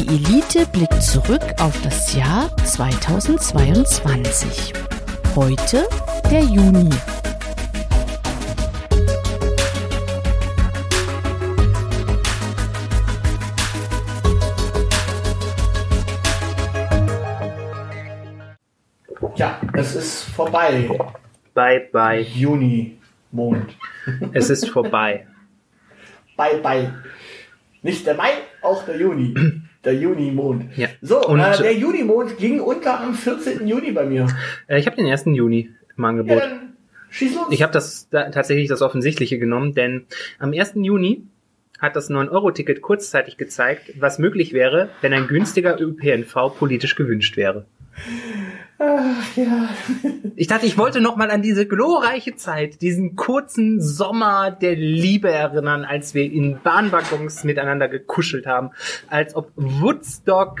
Die Elite blickt zurück auf das Jahr 2022. Heute der Juni. Ja, es ist vorbei. Bye, bye. Juni, Mond. Es ist vorbei. Bye, bye. Nicht der Mai, auch der Juni. Der Juni-Mond. Ja. So, Und- äh, der Juni-Mond ging unter am 14. Juni bei mir. Äh, Ich habe den 1. Juni im Ja, Angebot. dann schieß los. Ich habe das da, tatsächlich das Offensichtliche genommen, denn am 1. Juni hat das 9-Euro-Ticket kurzzeitig gezeigt, was möglich wäre, wenn ein günstiger ÖPNV politisch gewünscht wäre. Ach, ja. Ich dachte, ich wollte noch mal an diese glorreiche Zeit, diesen kurzen Sommer der Liebe erinnern, als wir in Bahnwaggons miteinander gekuschelt haben, als ob Woodstock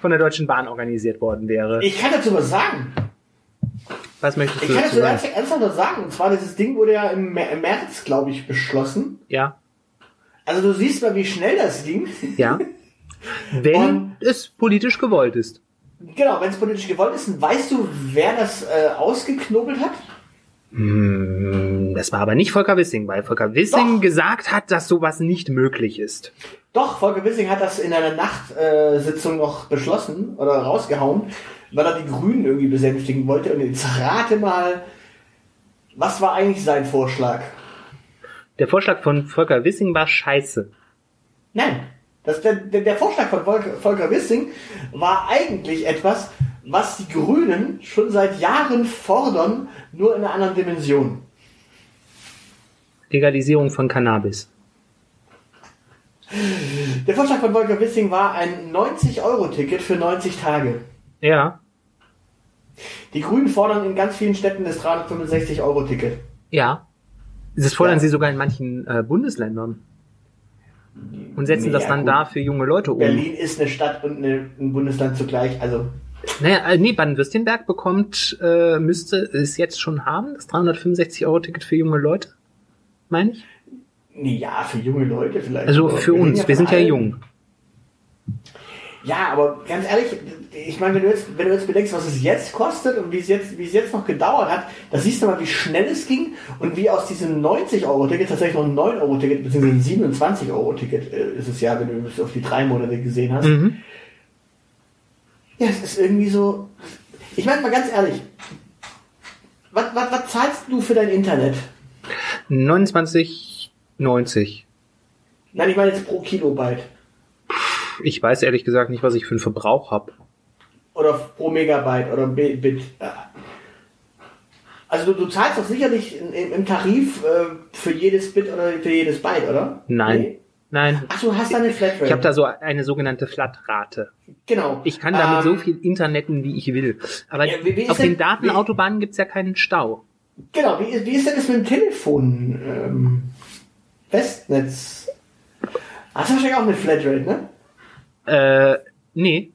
von der Deutschen Bahn organisiert worden wäre. Ich kann dazu was sagen. Was möchtest Ich du kann dazu sagen? ernsthaft ernsthaft was sagen. Und zwar, dieses Ding wurde ja im März, glaube ich, beschlossen. Ja, Also du siehst mal, wie schnell das ging. ja. Wenn Und- es politisch gewollt ist. Genau, wenn es politisch gewollt ist, weißt du, wer das äh, ausgeknobelt hat? Hm, Das war aber nicht Volker Wissing, weil Volker Wissing Doch. gesagt hat, dass sowas nicht möglich ist. Doch, Volker Wissing hat das in einer Nachtsitzung Sitzung noch beschlossen oder rausgehauen, weil er die Grünen irgendwie besänftigen wollte. Und jetzt rate mal, was war eigentlich sein Vorschlag? Der Vorschlag von Volker Wissing war scheiße. Nein, das, der, der, Vorschlag von Volker, Volker Wissing war eigentlich etwas, was die Grünen schon seit Jahren fordern, nur in einer anderen Dimension. Legalisierung von Cannabis. Der Vorschlag von Volker Wissing war ein 90-Euro-Ticket für 90 Tage. Ja, Die Grünen fordern in ganz vielen Städten das 365-Euro-Ticket. ja. Das fordern Ja. sie sogar in manchen äh, Bundesländern. Und setzen das Ja, dann gut. da für junge Leute um. Berlin ist eine Stadt und eine, ein Bundesland zugleich. Also, Naja, äh, nee, Baden-Württemberg bekommt, äh, müsste es jetzt schon haben, das 365-Euro-Ticket für junge Leute. Meine ich? nee, ja, für junge Leute vielleicht. Also für uns, ja wir sind ja jung. Ja, aber ganz ehrlich, ich meine, wenn du jetzt, wenn du jetzt bedenkst, was es jetzt kostet und wie es jetzt, wie es jetzt noch gedauert hat, da siehst du mal, wie schnell es ging und wie aus diesem 90-Euro-Ticket tatsächlich noch ein 9-Euro-Ticket, beziehungsweise ein 27-Euro-Ticket äh, ist es ja, wenn du es auf die drei Monate gesehen hast. Mhm. Ja, es ist irgendwie so. Ich meine mal ganz ehrlich, was, was, was zahlst du für dein Internet? 29,90. Nein, ich meine jetzt pro Kilobyte. Ich weiß ehrlich gesagt nicht, was ich für einen Verbrauch habe. Oder pro Megabyte oder Bi- Bit. Also du, du zahlst doch sicherlich im, im Tarif äh, für jedes Bit oder für jedes Byte, oder? Nein. Nee? Nein. Ach, du hast da eine Flatrate. Ich habe da so eine sogenannte Flatrate. genau. Ich kann damit Ähm, so viel Internetten, wie ich will. Aber Ja, wie- wie auf denn- den Datenautobahnen gibt's ja keinen Stau. Genau. Wie, ist- wie ist denn das mit dem Telefon? Ähm, Festnetz. Hast du wahrscheinlich auch eine Flatrate, ne? Äh, nee,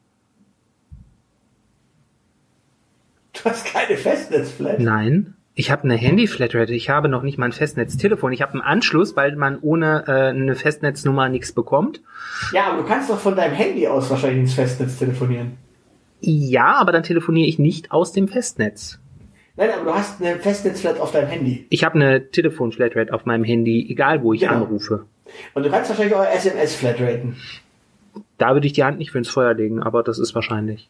Du hast keine Festnetzflat. nein. Ich habe eine Handy-Flatrate. Ich habe noch nicht mal ein Festnetztelefon. Ich habe einen Anschluss, weil man ohne äh, eine Festnetznummer nichts bekommt. Ja, aber du kannst doch von deinem Handy aus wahrscheinlich ins Festnetz telefonieren. Ja, aber dann telefoniere ich nicht aus dem Festnetz. Nein, aber du hast eine Festnetzflat auf deinem Handy. Ich habe eine Telefon-Flatrate auf meinem Handy, egal wo ich Genau. anrufe. Und du kannst wahrscheinlich auch SMS-Flatraten. Da würde ich die Hand nicht für ins Feuer legen, aber das ist wahrscheinlich.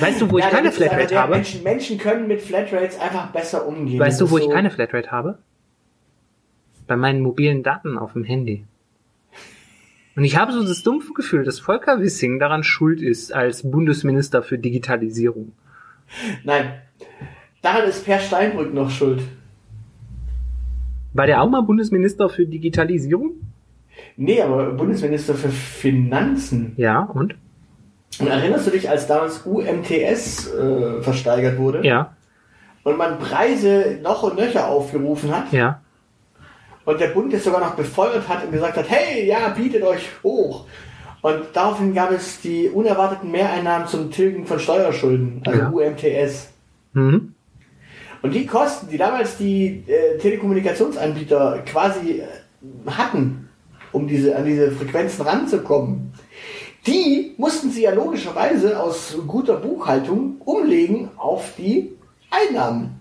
Weißt du, wo Ja, ich keine Flatrate habe? Menschen, Menschen können mit Flatrates einfach besser umgehen. Weißt du, wo ist ich so- keine Flatrate habe? Bei meinen mobilen Daten auf dem Handy. Und ich habe so das dumpfe Gefühl, dass Volker Wissing daran schuld ist als Bundesminister für Digitalisierung. Nein. Daran ist Per Steinbrück noch schuld. War der auch mal Bundesminister für Digitalisierung? Nee, aber Bundesminister für Finanzen. Ja, und? Und erinnerst du dich, als damals UMTS äh, versteigert wurde Ja, und man Preise noch und nöcher aufgerufen hat ja. und der Bund es sogar noch befeuert hat und gesagt hat, hey, ja, bietet euch hoch. Und daraufhin gab es die unerwarteten Mehreinnahmen zum Tilgen von Steuerschulden, also Ja. UMTS. Mhm. Und die Kosten, die damals die äh, Telekommunikationsanbieter quasi äh, hatten, um diese, an diese Frequenzen ranzukommen, Die mussten sie ja logischerweise aus guter Buchhaltung umlegen auf die Einnahmen.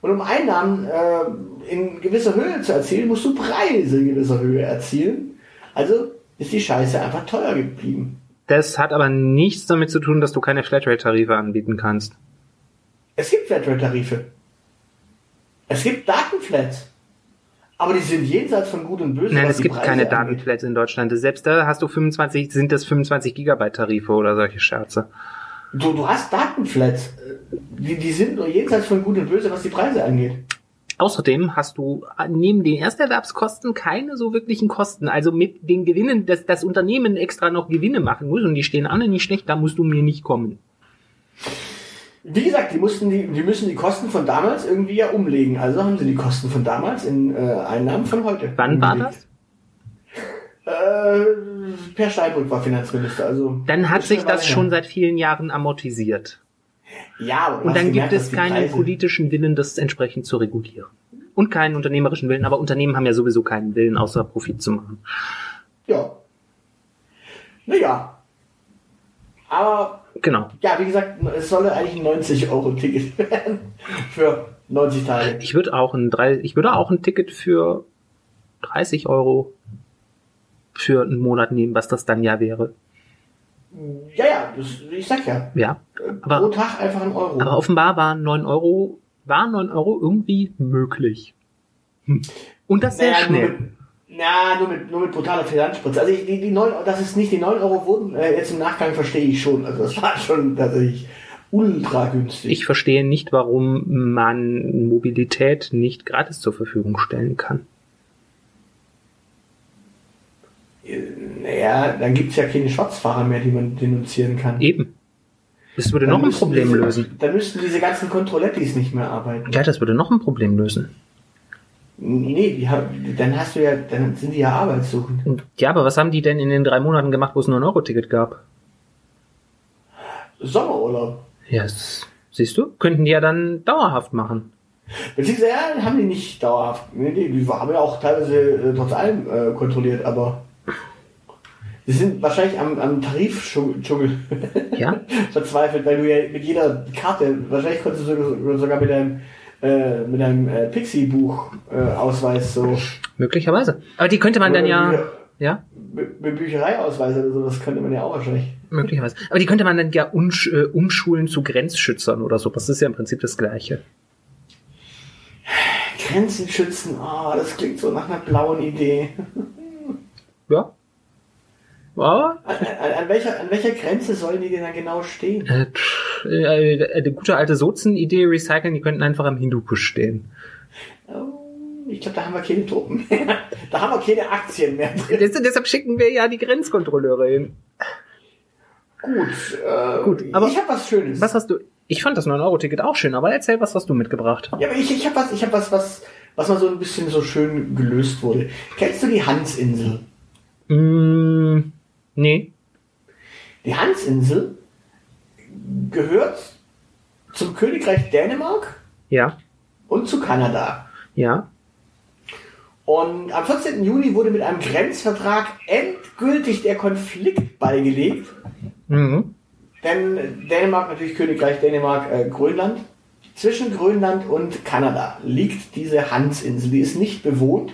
Und um Einnahmen äh, in gewisser Höhe zu erzielen, musst du Preise in gewisser Höhe erzielen. Also ist die Scheiße einfach teuer geblieben. Das hat aber nichts damit zu tun, dass du keine Flatrate-Tarife anbieten kannst. Es gibt Flatrate-Tarife. Es gibt Datenflats. Aber die sind jenseits von Gut und Böse. Nein, es gibt Preise keine. Datenflats in Deutschland. Selbst da hast du 25, sind das 25 Gigabyte Tarife oder solche Scherze. Du, du hast Datenflats. Die, die sind nur jenseits von Gut und Böse, was die Preise angeht. Außerdem hast du neben den Ersterwerbskosten keine so wirklichen Kosten. Also mit den Gewinnen, dass das Unternehmen extra noch Gewinne machen muss und die stehen alle nicht schlecht, da musst du mir nicht kommen. Wie gesagt, die mussten die, die müssen die Kosten von damals irgendwie ja umlegen. Also haben sie die Kosten von damals in äh, Einnahmen von heute. Wann war das? Äh, per Steinbrück war Finanzminister. Also Dann hat sich das schon seit vielen Jahren amortisiert. Ja, Und dann gibt gemerkt, dass es keinen Preise- politischen Willen, das entsprechend zu regulieren. Und keinen unternehmerischen Willen, aber Unternehmen haben ja sowieso keinen Willen, außer Profit zu machen. Ja. Naja. Aber Genau. ja, wie gesagt, es solle eigentlich ein 90-Euro-Ticket werden für 90 Tage. Ich würde auch ein drei, ich würde auch ein Ticket für 30 Euro für einen Monat nehmen, was das dann ja wäre. Ja, ja, das, ich sag ja. Ja. Aber- pro Tag einfach ein Euro. Aber offenbar waren 9 Euro, waren 9 Euro irgendwie möglich. Hm. Und das sehr Naja, schnell. Na, nur mit, nur mit brutaler Finanzspritze. Also ich, die, die 9, dass es nicht die 9 Euro wurden, äh, jetzt im Nachgang verstehe ich schon. Also das war schon tatsächlich ultra günstig. Ich verstehe nicht, warum man Mobilität nicht gratis zur Verfügung stellen kann. naja, dann gibt's ja keine Schwarzfahrer mehr, die man denunzieren kann. Eben. Das würde Dann noch ein Problem diese, lösen. Dann müssten diese ganzen Kontrollettis nicht mehr arbeiten. Ja, das würde noch ein Problem lösen. Nee, die, haben- dann hast du ja, dann sind die ja arbeitssuchend. Ja, aber was haben die denn in den drei Monaten gemacht, wo es nur ein Euro-Ticket gab? Sommerurlaub. Ja, das, siehst du? Könnten die ja dann dauerhaft machen. Beziehungsweise, ja, haben die nicht dauerhaft. Nee, nee, die haben ja auch teilweise äh, trotz allem äh, kontrolliert, aber sie sind wahrscheinlich am, am Tarifdschungel Ja? verzweifelt, weil du ja mit jeder Karte, wahrscheinlich konntest du sogar- sogar mit deinem, äh, mit deinem äh, Pixie-Buch-Ausweis so, Möglicherweise. Aber die könnte man dann ja, ja, mit, mit Büchereiausweis oder so, das könnte man ja auch wahrscheinlich. möglicherweise. Aber die könnte man dann ja umsch äh, umschulen zu Grenzschützern oder so. Das ist ja im Prinzip das Gleiche. Grenzen schützen, ah, das klingt so nach einer blauen Idee. Ja. Aber An, an, an, welcher, an welcher Grenze sollen die denn dann genau stehen? äh, pff, äh, die gute alte Sozen-Idee recyceln, die könnten einfach am Hindukusch stehen. Oh, Ich glaube, da haben wir keine Truppen mehr. Da haben wir keine Aktien mehr drin. Des- deshalb schicken wir ja die Grenzkontrolleure hin. Gut, äh, Gut, aber- ich habe was Schönes. Was hast du? Ich fand das 9-Euro-Ticket auch schön, aber erzähl, was hast du mitgebracht? Ja, aber ich, ich habe was, ich habe was, was, was mal so ein bisschen so schön gelöst wurde. Kennst du die Hansinsel? Mm, nee. Die Hansinsel gehört zum Königreich Dänemark Ja. und zu Kanada. Ja. Und am 14. Juni wurde mit einem Grenzvertrag endgültig der Konflikt beigelegt. Mhm. Denn Dänemark, natürlich Königreich Dänemark, äh, Grönland. Zwischen Grönland und Kanada liegt diese Hansinsel. Die ist nicht bewohnt.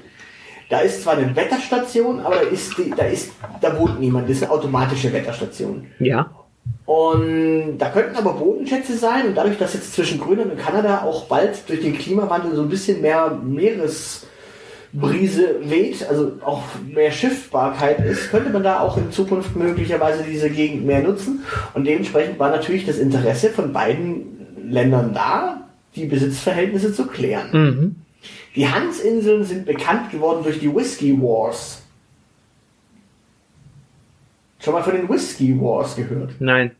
Da ist zwar eine Wetterstation, aber da ist, die, da ist, da wohnt niemand. Das ist eine automatische Wetterstation. Ja. Und da könnten aber Bodenschätze sein. Und dadurch, dass jetzt zwischen Grönland und Kanada auch bald durch den Klimawandel so ein bisschen mehr Meeresbrise weht, also auch mehr Schiffbarkeit ist, könnte man da auch in Zukunft möglicherweise diese Gegend mehr nutzen. Und dementsprechend war natürlich das Interesse von beiden Ländern da, die Besitzverhältnisse zu klären. Mhm. Die Hansinseln sind bekannt geworden durch die Whiskey Wars. Schon mal von den Whiskey Wars gehört? Nein.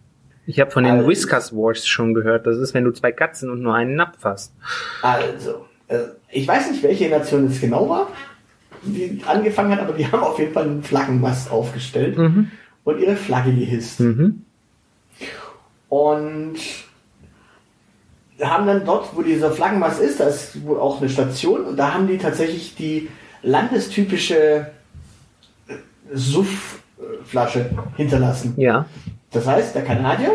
Ich habe von den Also- Whiskers Wars schon gehört. Das ist, wenn du zwei Katzen und nur einen Napf hast. Also, äh, ich weiß nicht, welche Nation es genau war, die angefangen hat, aber die haben auf jeden Fall einen Flaggenmast aufgestellt Mhm. und ihre Flagge gehisst. Mhm. Und haben dann dort, wo dieser Flaggenmast ist, da ist wohl auch eine Station und da haben die tatsächlich die landestypische Suff, Flasche hinterlassen. Ja. Das heißt, der Kanadier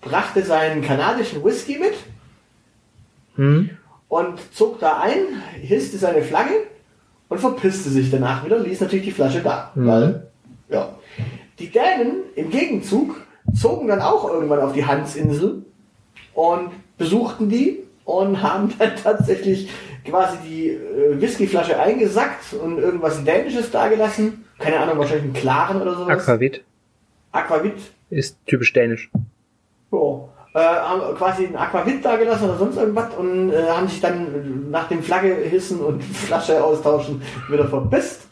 brachte seinen kanadischen Whisky mit Hm. und zog da ein, hisste seine Flagge und verpisste sich danach wieder, ließ natürlich die Flasche da. Mhm. Weil, ja. Die Dänen im Gegenzug zogen dann auch irgendwann auf die Hansinsel und besuchten die und haben dann tatsächlich quasi die äh, Whiskyflasche eingesackt und irgendwas Dänisches dagelassen. Keine Ahnung, wahrscheinlich einen klaren oder sowas. Aquavit Aquavit. ist typisch dänisch. Ja. Äh, haben quasi ein Aquavit da gelassen oder sonst irgendwas und äh, haben sich dann nach dem Flagge hissen und Flasche austauschen wieder verpisst.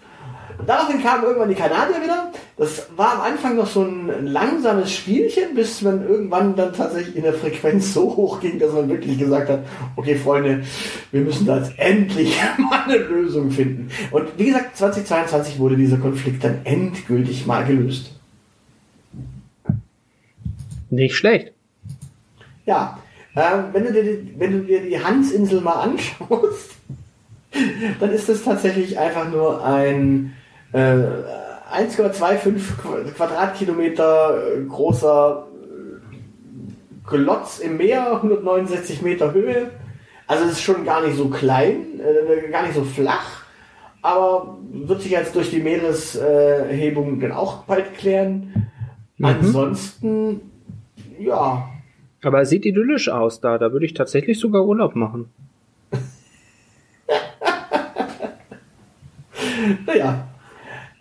Daraufhin kamen irgendwann die Kanadier wieder. Das war am Anfang noch so ein langsames Spielchen, bis man irgendwann dann tatsächlich in der Frequenz so hoch ging, dass man wirklich gesagt hat, okay Freunde, wir müssen da jetzt endlich mal eine Lösung finden. Und wie gesagt, 2022 wurde dieser Konflikt dann endgültig mal gelöst. Nicht schlecht. Ja, ähm, wenn, du dir, die- wenn du dir die Hansinsel mal anschaust, dann ist das tatsächlich einfach nur ein äh, 1,25 Qu- Quadratkilometer äh, großer äh, Glotz im Meer, 169 Meter Höhe. Also es ist schon gar nicht so klein, äh, gar nicht so flach, aber wird sich jetzt durch die Meereshebung dann auch bald klären. Mhm. Ansonsten, ja, Aber es sieht idyllisch aus da. Da würde ich tatsächlich sogar Urlaub machen. Naja.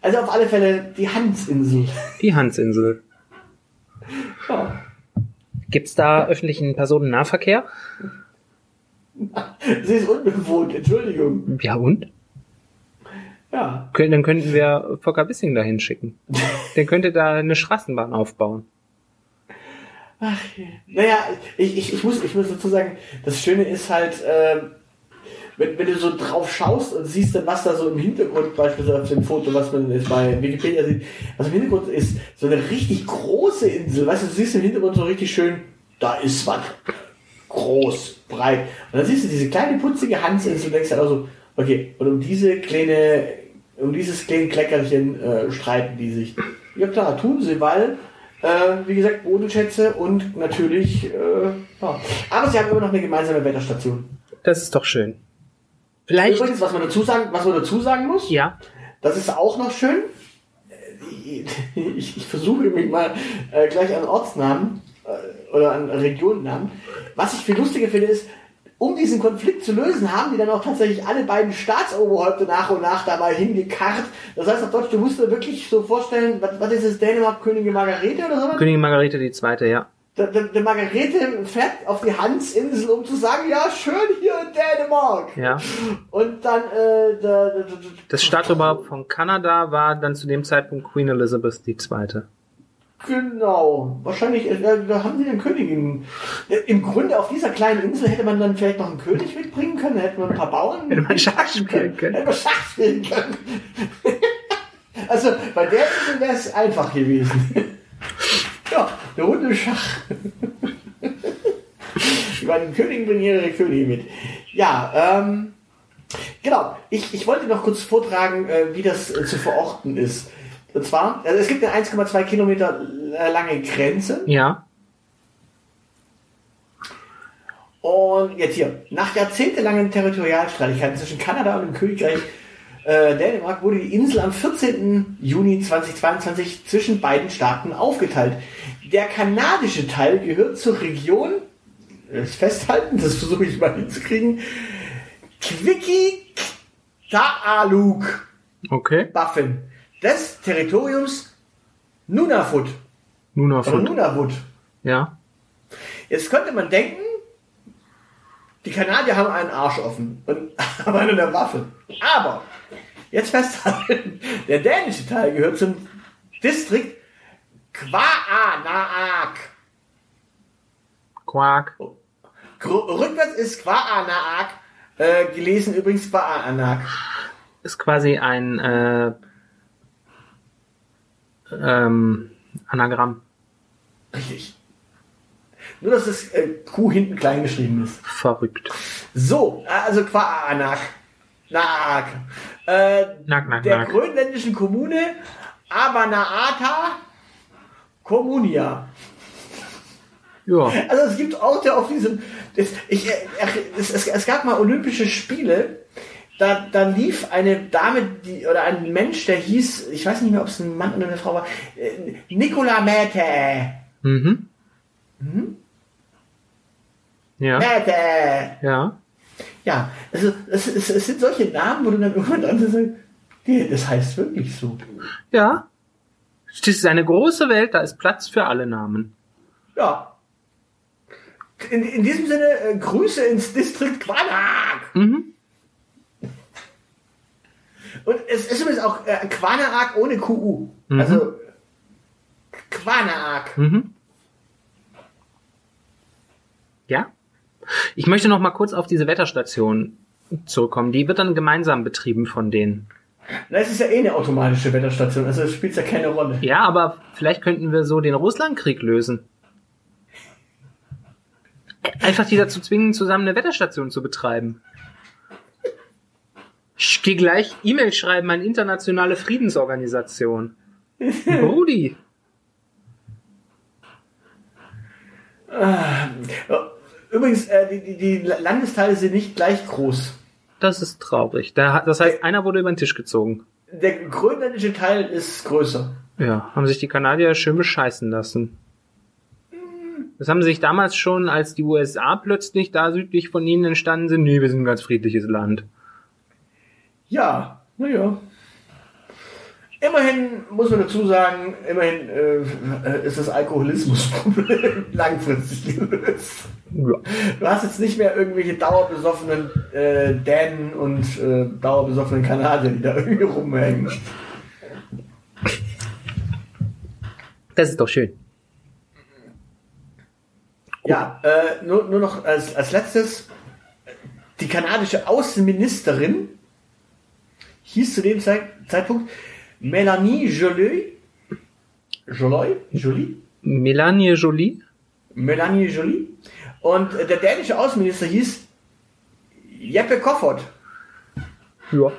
Also auf alle Fälle die Hansinsel. Die Hansinsel. Ja. Gibt's da öffentlichen Personennahverkehr? Sie ist unbewohnt, Entschuldigung. Ja und? Ja. Dann könnten wir Volker Wissing dahin schicken. Der könnte da eine Straßenbahn aufbauen. Naja, ich, ich, ich, muss, ich muss dazu sagen, das Schöne ist halt, ähm, wenn, wenn du so drauf schaust und siehst dann, was da so im Hintergrund, beispielsweise auf dem Foto, was man jetzt bei Wikipedia sieht, was im Hintergrund ist, so eine richtig große Insel. Weißt du, du siehst im Hintergrund so richtig schön, da ist was. Groß, breit. Und dann siehst du diese kleine putzige Hansinsel und denkst dann also, okay, und um diese kleine, um dieses kleine Kleckerchen äh, streiten die sich. Ja klar, tun sie, weil, äh, wie gesagt, Bodenschätze und natürlich, äh, ja. Aber sie haben immer noch eine gemeinsame Wetterstation. Das ist doch schön. Vielleicht. Übrigens, was man dazu sagen, was man dazu sagen muss, Ja. das ist auch noch schön. Ich, ich versuche mich mal äh, gleich an Ortsnamen äh, oder an Regionennamen. Was ich viel lustiger finde, ist, um diesen Konflikt zu lösen, haben die dann auch tatsächlich alle beiden Staatsoberhäupter nach und nach dabei hingekarrt. Das heißt auf Deutsch, du musst dir wirklich so vorstellen, was, was ist das Dänemark, Königin Margarete oder sowas? Königin Margarete die Zweite, ja. Der, der, Margarete fährt auf die Hansinsel, um zu sagen, ja, schön hier in Dänemark. Ja. Und dann, äh, der, der, Das Staatsoberhaupt von Kanada war dann zu dem Zeitpunkt Queen Elizabeth Zweite. Genau, wahrscheinlich, äh, da haben sie den Königin. Äh, Im Grunde auf dieser kleinen Insel hätte man dann vielleicht noch einen König mitbringen können, hätte man ein paar Bauern. Hätte man Schach spielen können. Hätte man Schach spielen können. also bei der Insel wäre es einfach gewesen. eine Runde Schach. Die beiden Königen bringen ihre Könige mit. Ja, ähm, genau. Ich, ich wollte noch kurz vortragen, äh, wie das äh, zu verorten ist. Und zwar, also es gibt eine 1,2 Kilometer äh, lange Grenze. Ja. Und jetzt hier, nach jahrzehntelangen Territorialstreitigkeiten zwischen Kanada und dem Königreich äh, Dänemark wurde die Insel am 14. Juni 2022 zwischen beiden Staaten aufgeteilt. Der kanadische Teil gehört zur Region, das festhalten, das versuche ich mal hinzukriegen, Quickie Taaluk Okay. Buffen des Territoriums Nunavut. Nunavut. Oder Nunavut. Ja. Jetzt könnte man denken, die Kanadier haben einen Arsch offen und haben eine Waffe. Aber, jetzt festhalten, der dänische Teil gehört zum Distrikt Kwaanaak. Quark. Rückwärts ist Kwaanaak, äh, gelesen übrigens Kwaanaak. Ist quasi ein äh, ähm, Anagramm. Richtig. Nur, dass das äh, Q hinten klein geschrieben ist. Verrückt. So, also Kwaanaak. Naak. Äh, Nack, nack, der nack. grönländischen Kommune Abanaata Comunia. Ja. Also es gibt Orte auf diesem. Es, ich, äh, es, es, es gab mal Olympische Spiele. Da, da lief eine Dame, die, oder ein Mensch, der hieß, ich weiß nicht mehr, ob es ein Mann oder eine Frau war, äh, Nicola Mäte. Mhm. Ja. Mäte. Ja. Ja, also es, es, es sind solche Namen, wo du dann irgendwann dran sagst, das heißt wirklich so. Ja. Das ist eine große Welt, da ist Platz für alle Namen. Ja. In, in diesem Sinne, äh, Grüße ins Distrikt Quanak. Mhm. Und es ist übrigens auch äh, Quanaak ohne QU. Mhm. Also Quanaak. Mhm. Ja. Ich möchte noch mal kurz auf diese Wetterstation zurückkommen. Die wird dann gemeinsam betrieben von denen. Na, es ist ja eh eine automatische Wetterstation, also es spielt ja keine Rolle. Ja, aber vielleicht könnten wir so den Russlandkrieg lösen. Einfach die dazu zwingen, zusammen eine Wetterstation zu betreiben. Ich gehe gleich E-Mail schreiben an internationale Friedensorganisation. Rudi. Übrigens, äh, die, die Landesteile sind nicht gleich groß. Das ist traurig. Da Das heißt, einer wurde über den Tisch gezogen. Der grönländische Teil ist größer. Ja, haben sich die Kanadier schön bescheißen lassen. Das haben sie sich damals schon, als die USA plötzlich da südlich von ihnen entstanden sind. Nee, wir sind ein ganz friedliches Land. Ja, naja. Immerhin muss man dazu sagen, immerhin äh, ist das Alkoholismusproblem langfristig gelöst. Ja. Du hast jetzt nicht mehr irgendwelche dauerbesoffenen äh, Dänen und äh, dauerbesoffenen Kanadier, die da irgendwie rumhängen. Das ist doch schön. Ja, äh, nur, nur noch als, als letztes, die kanadische Außenministerin hieß zu dem Zeit, Zeitpunkt Melanie Jolie. Jolie? Jolie? Melanie Jolie? Melanie Jolie. Und der dänische Außenminister hieß Jeppe Koffert. Ja.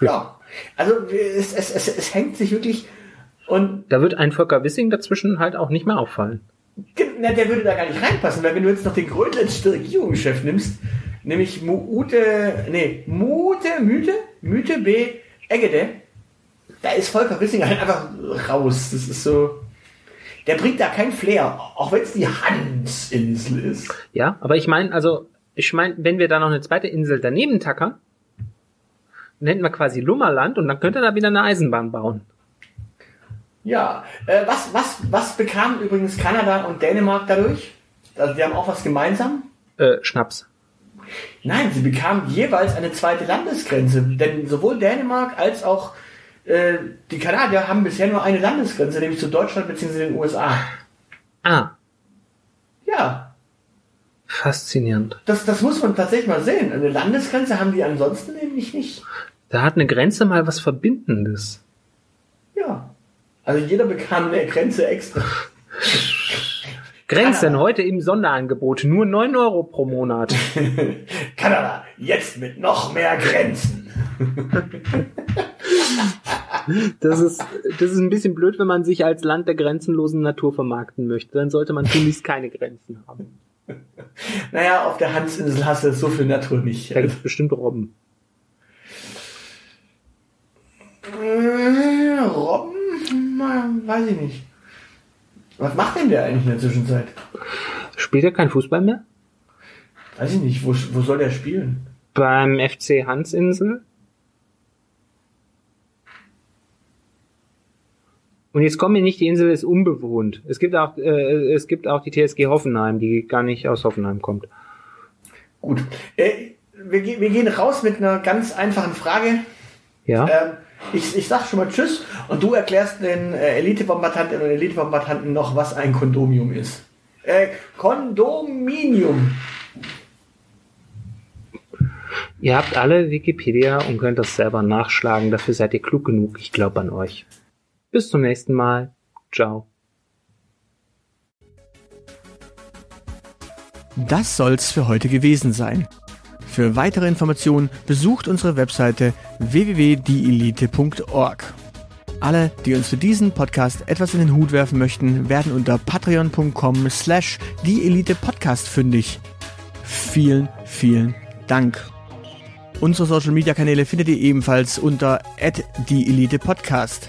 Ja. Also es, es, es, es hängt sich wirklich und Da wird ein Volker Wissing dazwischen halt auch nicht mehr auffallen. na, der würde da gar nicht reinpassen, weil wenn du jetzt noch den grönländischen Regierungschef nimmst, nämlich Muute, nee, Mute, Mythe, Mythe B. Eggede, da ist Volker Wissing halt einfach raus. Das ist so, der bringt da kein Flair, auch wenn es die Hansinsel ist. Ja, aber ich meine, also, ich meine, wenn wir da noch eine zweite Insel daneben tackern, dann hätten wir quasi Lummerland und dann könnte er da wieder eine Eisenbahn bauen. Ja, äh, was, was, was bekamen übrigens Kanada und Dänemark dadurch? Also die haben auch was gemeinsam. Äh, Schnaps. Nein, sie bekamen jeweils eine zweite Landesgrenze, denn sowohl Dänemark als auch äh, die Kanadier haben bisher nur eine Landesgrenze, nämlich zu Deutschland bzw. den USA. Ah, Ja, faszinierend. das, das muss man tatsächlich mal sehen. Eine Landesgrenze haben die ansonsten nämlich nicht. Da hat eine Grenze mal was Verbindendes. Ja. Also jeder bekam eine Grenze extra. Grenzen heute im Sonderangebot, nur 9 Euro pro Monat. Kanada, jetzt mit noch mehr Grenzen. Das ist, das ist ein bisschen blöd, wenn man sich als Land der grenzenlosen Natur vermarkten möchte. Dann sollte man tunlichst keine Grenzen haben. Naja, auf der Hansinsel hast du so viel Natur nicht. Da gibt es bestimmt Robben. Äh, Robben? Weiß ich nicht. Was macht denn der eigentlich in der Zwischenzeit? Spielt er kein Fußball mehr? Weiß ich nicht. Wo, wo soll der spielen? Beim FC Hansinsel? Und jetzt kommen wir nicht, die Insel ist unbewohnt. Es gibt auch, äh, es gibt auch die TSG Hoffenheim, die gar nicht aus Hoffenheim kommt. Gut. Äh, wir, wir gehen raus mit einer ganz einfachen Frage. Ja? Ähm, ich, ich sag schon mal Tschüss und du erklärst den äh, Elite-Bombardantinnen und Elite-Bombardanten noch, was ein Kondomium ist. Äh, Kondominium. Ihr habt alle Wikipedia und könnt das selber nachschlagen. Dafür seid ihr klug genug. Ich glaube an euch. Bis zum nächsten Mal. Ciao. Das soll's für heute gewesen sein. Für weitere Informationen besucht unsere Webseite www.dielite.org. Alle, die uns für diesen Podcast etwas in den Hut werfen möchten, werden unter patreon.com slash die Elite Podcast fündig. Vielen, vielen Dank. Unsere Social Media Kanäle findet ihr ebenfalls unter die Elite Podcast.